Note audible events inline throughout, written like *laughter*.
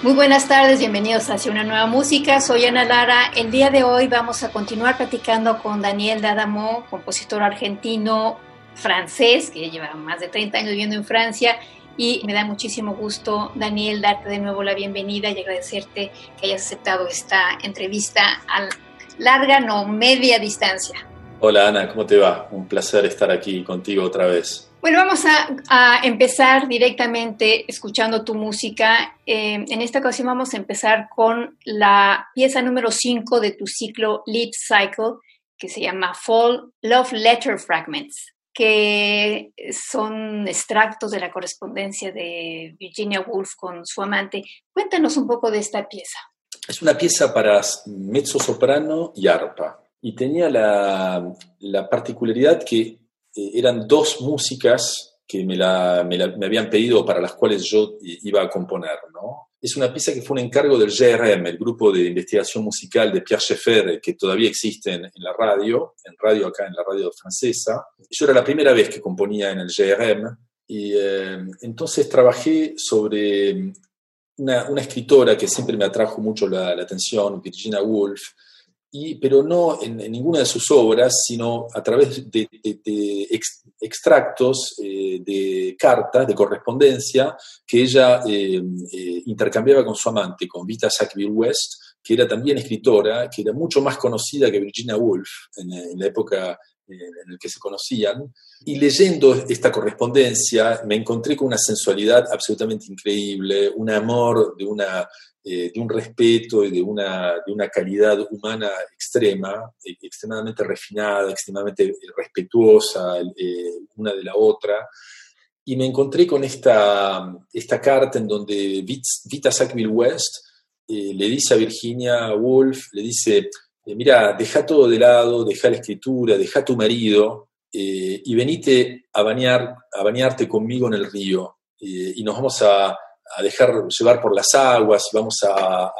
Muy buenas tardes, bienvenidos hacia una nueva música. Soy Ana Lara. El día de hoy vamos a continuar platicando con Daniel D'Adamo, compositor argentino francés que lleva más de 30 años viviendo en Francia. Y me da muchísimo gusto, Daniel, darte de nuevo la bienvenida y agradecerte que hayas aceptado esta entrevista a larga, no media distancia. Hola Ana, ¿cómo te va? Un placer estar aquí contigo otra vez. Bueno, vamos a, empezar directamente escuchando tu música. Eh, en esta ocasión vamos a empezar con la pieza número 5 de tu ciclo Lead Cycle, que se llama Fall Love Letter Fragments, que son extractos de la correspondencia de Virginia Woolf con su amante. Cuéntanos un poco de esta pieza. Es una pieza para mezzo soprano y arpa. Y tenía la, la particularidad que eh, eran dos músicas que me, la, me, habían pedido para las cuales yo iba a componer. ¿no? Es una pieza que fue un encargo del GRM, el grupo de investigación musical de Pierre Schaeffer, que todavía existe en, la radio, en radio acá en la radio francesa. Yo era la primera vez que componía en el GRM y eh, entonces trabajé sobre una, una, escritora que siempre me atrajo mucho la, la atención, Virginia Woolf, pero no en, ninguna de sus obras, sino a través de, extractos eh, de cartas, de correspondencia, que ella eh, eh, intercambiaba con su amante, con Vita Sackville West, que era también escritora, que era mucho más conocida que Virginia Woolf en, la época en la que se conocían. Y leyendo esta correspondencia me encontré con una sensualidad absolutamente increíble, un amor de una eh, de un respeto y de una, de una calidad humana extrema, eh, extremadamente refinada, extremadamente respetuosa eh, una de la otra. Y me encontré con esta, esta carta en donde Vita Sackville West le dice a Virginia Woolf, le dice, mira, deja todo de lado, deja la escritura, deja tu marido y venite a, bañar, a bañarte conmigo en el río. y nos vamos a, a dejar llevar por las aguas vamos a,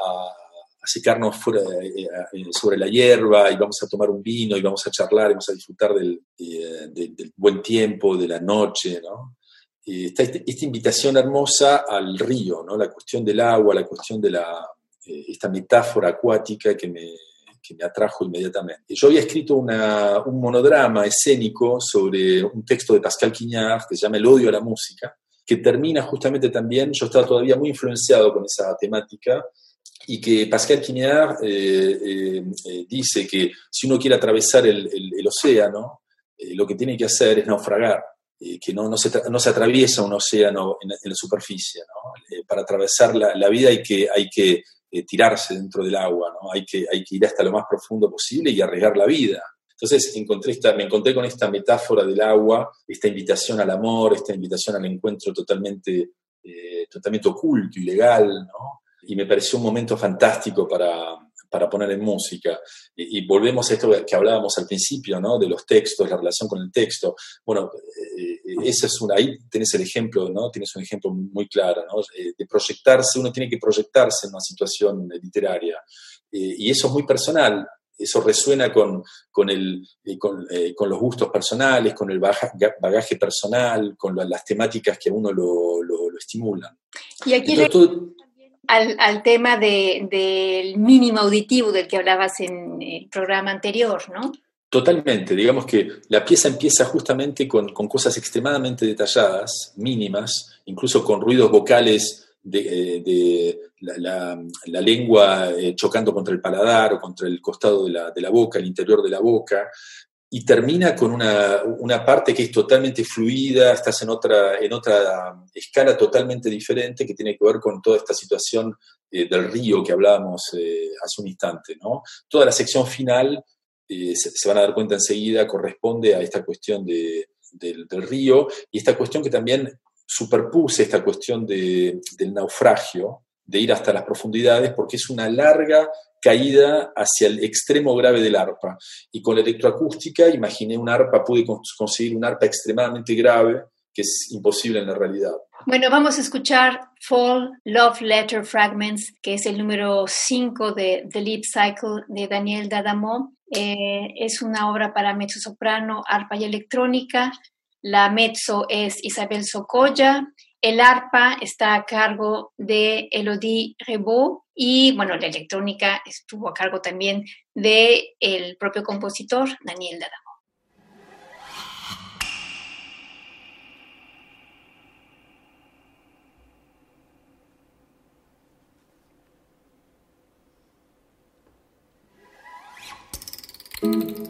secarnos eh, eh, sobre la hierba y vamos a tomar un vino y vamos a charlar y vamos a disfrutar del, eh, buen tiempo, de la noche, ¿no? Esta, esta, invitación hermosa al río, ¿no? La cuestión del agua, la cuestión de la, esta metáfora acuática que me, que me atrajo inmediatamente. Yo había escrito una, un monodrama escénico sobre un texto de Pascal Quignard que se llama El odio a la música, que termina justamente también, yo estaba todavía muy influenciado con esa temática, y que Pascal Quignard eh, eh, eh, dice que si uno quiere atravesar el, océano, lo que tiene que hacer es naufragar, que no, no, se no, se atraviesa un océano en, la superficie. para atravesar la, vida hay que, hay que tirarse dentro del agua, ¿no? hay, que, hay que ir hasta lo más profundo posible y arriesgar la vida. Entonces encontré esta, me encontré con esta metáfora del agua, esta invitación al amor, esta invitación al encuentro totalmente, eh, totalmente oculto, ilegal, ¿no? Y me pareció un momento fantástico para, para poner en música. Y, volvemos a esto que hablábamos al principio, ¿no? De los textos, la relación con el texto. Bueno, eh, ese es una, ahí tienes el ejemplo, ¿no? Tienes un ejemplo muy claro, ¿no? Eh, de proyectarse, uno tiene que proyectarse en una situación literaria. y eso es muy personal eso resuena con, con, el, eh, eh, con, los gustos personales, con el bagaje personal, con las temáticas que a uno lo, lo, estimulan. Y aquí al, al, tema de, del mínimo auditivo del que hablabas en el programa anterior, ¿no? Totalmente, digamos que la pieza empieza justamente con, cosas extremadamente detalladas, mínimas, incluso con ruidos vocales de, eh, la, lengua eh, chocando contra el paladar o contra el costado de la, de la, boca, el interior de la boca, y termina con una, una, parte que es totalmente fluida, estás en otra, en otra escala totalmente diferente que tiene que ver con toda esta situación eh, del río que hablábamos hace un instante. ¿no? Toda la sección final eh, se, van a dar cuenta enseguida, corresponde a esta cuestión del, río y esta cuestión que también superpuse esta cuestión del naufragio, de ir hasta las profundidades, porque es una larga caída hacia el extremo grave del arpa. Y con la electroacústica, imaginé un arpa, pude conseguir un arpa extremadamente grave, que es imposible en la realidad. Bueno, vamos a escuchar Fall Love Letter Fragments, que es el número 5 de The Leap Cycle de Daniel Dadamo. Eh, es una obra para mezzo soprano, arpa y electrónica. La mezzo es Isabel Socoya, el arpa está a cargo de Elodie Rebaud y bueno, la electrónica estuvo a cargo también de el propio compositor Daniel Dadamo. Mm-hmm.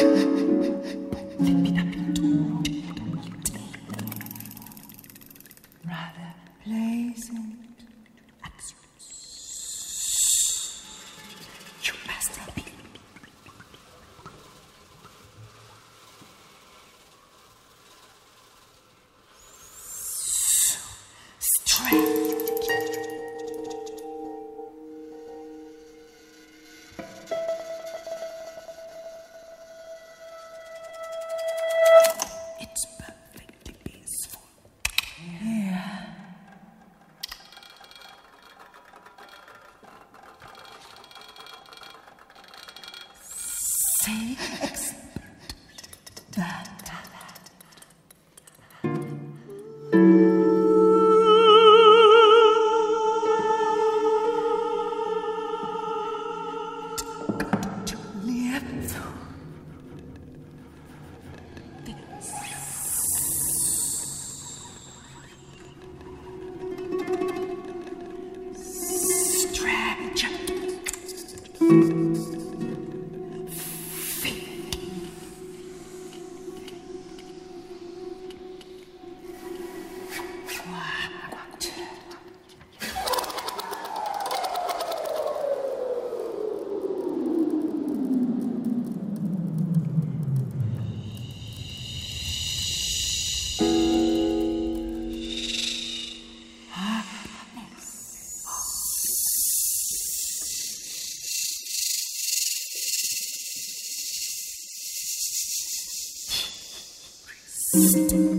Yeah. *laughs* Podcast.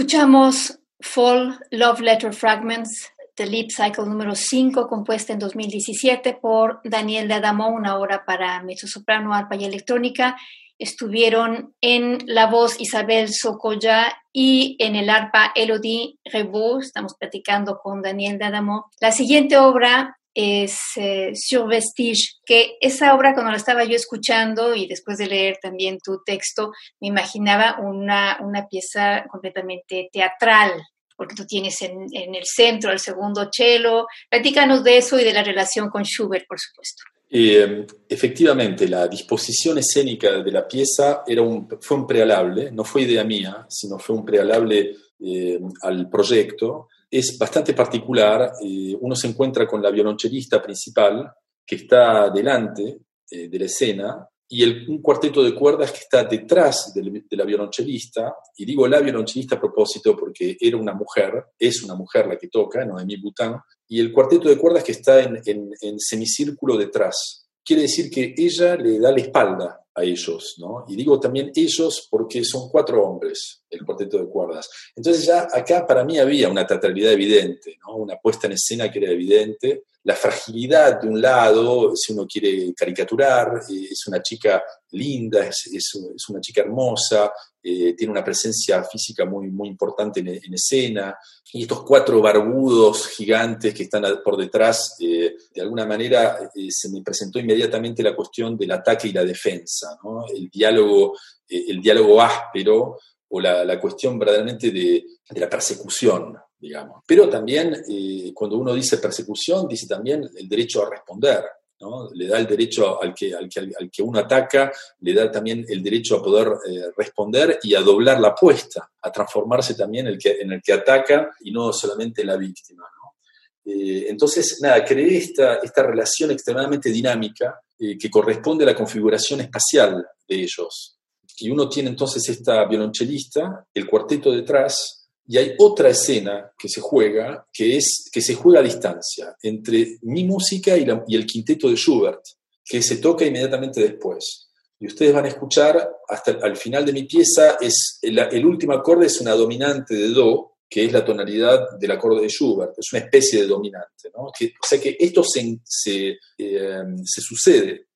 Escuchamos Fall Love Letter Fragments de Leap Cycle número 5, compuesta en 2017 por Daniel de Adamo, una obra para mezzosoprano, arpa y electrónica. Estuvieron en la voz Isabel Socoya y en el arpa Elodie Rebou. Estamos platicando con Daniel de Adamo. La siguiente obra es eh, Sur Vestige, que esa obra cuando la estaba yo escuchando y después de leer también tu texto, me imaginaba una, una pieza completamente teatral, porque tú tienes en, en, el centro el segundo cello. Platícanos de eso y de la relación con Schubert, por supuesto. Eh, efectivamente, la disposición escénica de la pieza era un, fue un prealable, no fue idea mía, sino fue un prealable eh, al proyecto es bastante particular. Eh, uno se encuentra con la violonchelista principal que está delante eh, de la escena y el, un cuarteto de cuerdas que está detrás de, la violonchelista. Y digo la violonchelista a propósito porque era una mujer, es una mujer la que toca, Noemí Bután, y el cuarteto de cuerdas que está en, en semicírculo detrás. Quiere decir que ella le da la espalda a ellos, ¿no? Y digo también ellos porque son cuatro hombres, el cuarteto de cuerdas. Entonces ya acá para mí había una teatralidad evidente. Una puesta en escena que era evidente, la fragilidad de un lado, si uno quiere caricaturar, eh, es una chica linda, es, una chica hermosa, eh, tiene una presencia física muy, muy importante en, escena, y estos cuatro barbudos gigantes que están por detrás, eh, de alguna manera se me presentó inmediatamente la cuestión del ataque y la defensa, el, diálogo, el diálogo áspero o la, cuestión verdaderamente de, de la persecución, digamos. Pero también eh, cuando uno dice persecución, dice también el derecho a responder. ¿no? Le da el derecho al que, al, que, al que uno ataca, le da también el derecho a poder eh, responder y a doblar la apuesta, a transformarse también el que, en el que ataca y no solamente en la víctima. ¿no? Eh, entonces, nada, creé esta, esta relación extremadamente dinámica que corresponde a la configuración espacial de ellos. Y uno tiene entonces esta violonchelista, el cuarteto detrás, y hay otra escena que se juega, que es que se juega a distancia entre mi música y, el quinteto de Schubert, que se toca inmediatamente después. Y ustedes van a escuchar, hasta el, al final de mi pieza, es el, último acorde es una dominante de Do, que es la tonalidad del acorde de Schubert, es una especie de dominante. ¿no? o sea que esto se, se, eh, sucede.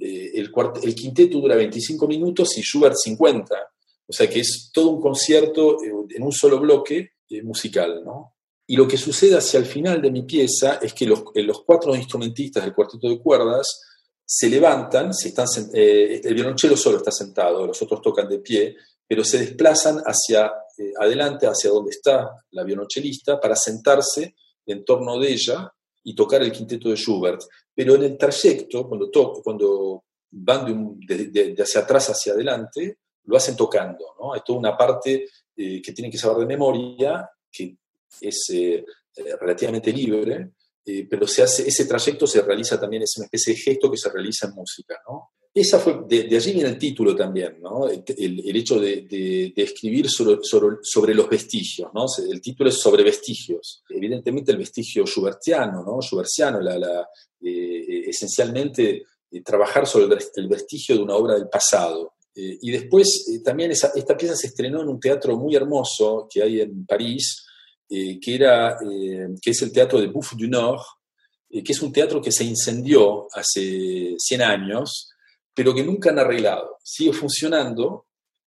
Eh, el, el, quinteto dura 25 minutos y Schubert 50. O sea que es todo un concierto eh, en un solo bloque eh, musical, ¿no? Y lo que sucede hacia el final de mi pieza es que los, eh, los cuatro instrumentistas del cuarteto de cuerdas se levantan, se están, el violonchelo solo está sentado, los otros tocan de pie, pero se desplazan hacia adelante, hacia donde está la violonchelista, para sentarse en torno de ella y tocar el quinteto de Schubert. Pero en el trayecto, cuando, cuando van de, hacia atrás hacia adelante, lo hacen tocando, ¿no? Hay toda una parte eh, que tienen que saber de memoria, que es eh, eh, relativamente libre, pero se hace, ese trayecto se realiza también, es una especie de gesto que se realiza en música, ¿no? Esa fue, de, allí viene el título también, ¿no? El, hecho de, escribir sobre, sobre, los vestigios, ¿no? El título es sobre vestigios. Evidentemente el vestigio schubertiano, ¿no? Schubertiano, la, la esencialmente trabajar sobre el vestigio de una obra del pasado. Eh, y después eh, también esta pieza se estrenó en un teatro muy hermoso que hay en París, eh, que, era, que es el Teatro de Bouffe du Nord, que es un teatro que se incendió hace 100 años, pero que nunca han arreglado. Sigue funcionando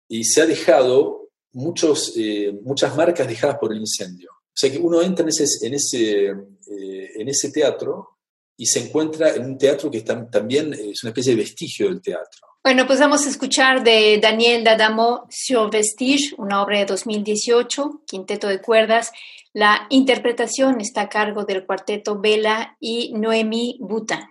y se ha dejado muchos, muchas marcas dejadas por el incendio. O sea que uno entra en ese, en ese, en ese teatro y se encuentra en un teatro que también es una especie de vestigio del teatro. Bueno, pues vamos a escuchar de Daniel Dadamo Sur Vestige, una obra de 2018, quinteto de cuerdas. La interpretación está a cargo del cuarteto Vela y Noemi Butan.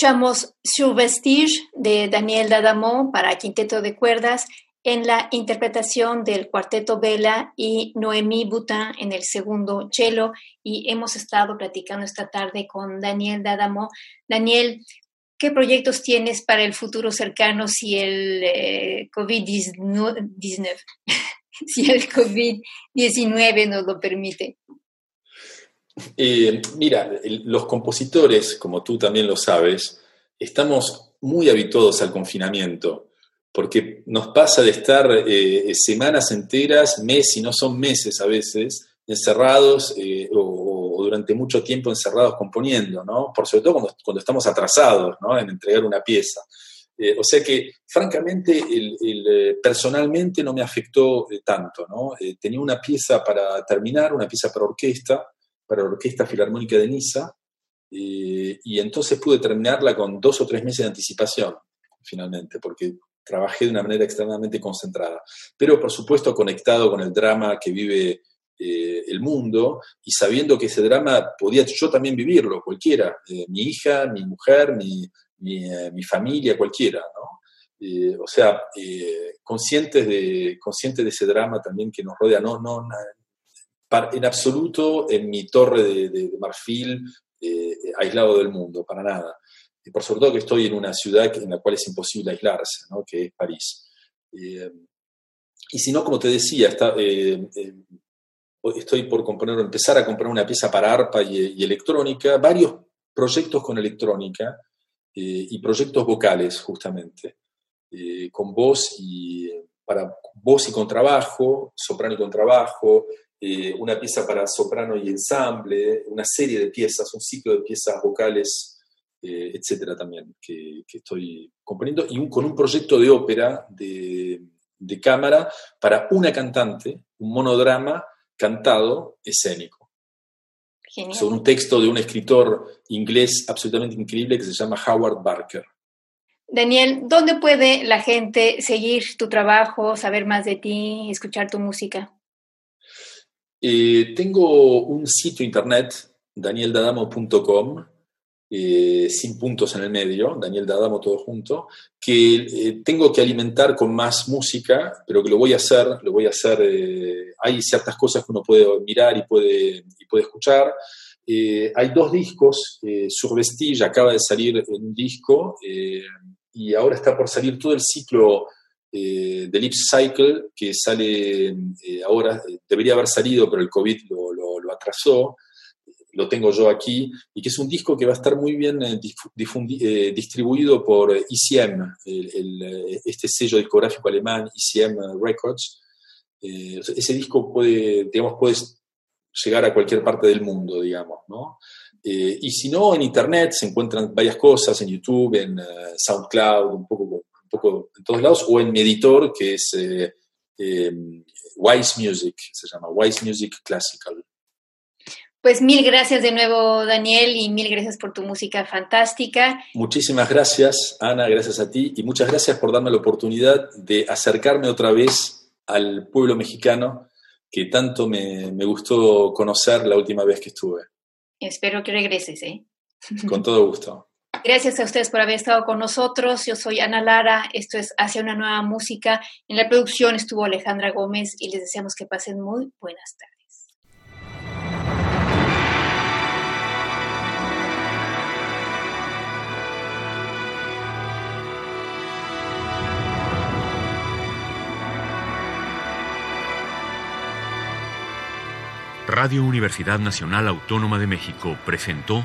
Escuchamos Sur Vestige de Daniel Dadamo para quinteto de cuerdas en la interpretación del cuarteto Vela y Noemí Boutin en el segundo cello y hemos estado platicando esta tarde con Daniel Dadamo. Daniel, ¿qué proyectos tienes para el futuro cercano si el eh, COVID-19 *laughs* si el COVID-19 nos lo permite? Eh, mira, los compositores, como tú también lo sabes, estamos muy habituados al confinamiento porque nos pasa de estar eh, semanas enteras, meses, y no son meses a veces, encerrados eh, o, durante mucho tiempo encerrados componiendo, ¿no? Por sobre todo cuando, estamos atrasados, ¿no? En entregar una pieza. Eh, o sea que, francamente, personalmente no me afectó tanto, ¿no? tenía una pieza para terminar, una pieza para orquesta, para la Orquesta Filarmónica de Niza, y entonces pude terminarla con dos o tres meses de anticipación, finalmente, porque trabajé de una manera extremadamente concentrada, pero por supuesto conectado con el drama que vive eh, el mundo y sabiendo que ese drama podía yo también vivirlo, cualquiera, eh, mi hija, mi mujer, mi, eh, familia, cualquiera, ¿no? o sea, conscientes, de, conscientes de ese drama también que nos rodea, no, no, en absoluto en mi torre de marfil aislado del mundo, para nada y por sobre todo que estoy en una ciudad en la cual es imposible aislarse, ¿no? que es París. Eh, y si no, como te decía, está, eh, eh, estoy por componer, empezar a comprar una pieza para arpa y, electrónica, varios proyectos con electrónica y proyectos vocales, justamente, con voz y para voz y contrabajo, soprano y contrabajo, una pieza para soprano y ensamble, una serie de piezas, un ciclo de piezas vocales eh, etcétera también, que, estoy componiendo, y con un proyecto de ópera de, cámara para una cantante, un monodrama cantado escénico. Genial. Sobre un texto de un escritor inglés absolutamente increíble que se llama Howard Barker. Daniel, ¿dónde puede la gente seguir tu trabajo, saber más de ti, escuchar tu música? Eh, tengo un sitio internet, danieldadamo.com, eh, sin puntos en el medio, Daniel Dadamo todo junto, que eh, tengo que alimentar con más música, pero que lo voy a hacer, lo voy a hacer, hay ciertas cosas que uno puede mirar y puede, y puede escuchar. hay dos discos, Sur Vestige acaba de salir un disco y ahora está por salir todo el ciclo de Lips Cycle, que sale ahora, debería haber salido, pero el COVID lo, lo atrasó lo tengo yo aquí, y que es un disco que va a estar muy bien eh, eh, distribuido por ECM, eh, este sello discográfico alemán, ECM Records. ese disco puede, digamos, puede llegar a cualquier parte del mundo, digamos, ¿no? y si no, en Internet se encuentran varias cosas, en YouTube, en SoundCloud, un poco, poco en todos lados, o en mi editor, que es Wise Music, se llama Wise Music Classical. Pues mil gracias de nuevo, Daniel, y mil gracias por tu música fantástica. Muchísimas gracias, Ana, gracias a ti, y muchas gracias por darme la oportunidad de acercarme otra vez al pueblo mexicano que tanto me, gustó conocer la última vez que estuve. Espero que regreses, ¿eh? Con todo gusto. Gracias a ustedes por haber estado con nosotros. Yo soy Ana Lara. Esto es Hacia una nueva música. En la producción estuvo Alejandra Gómez y les deseamos que pasen muy buenas tardes. Radio Universidad Nacional Autónoma de México presentó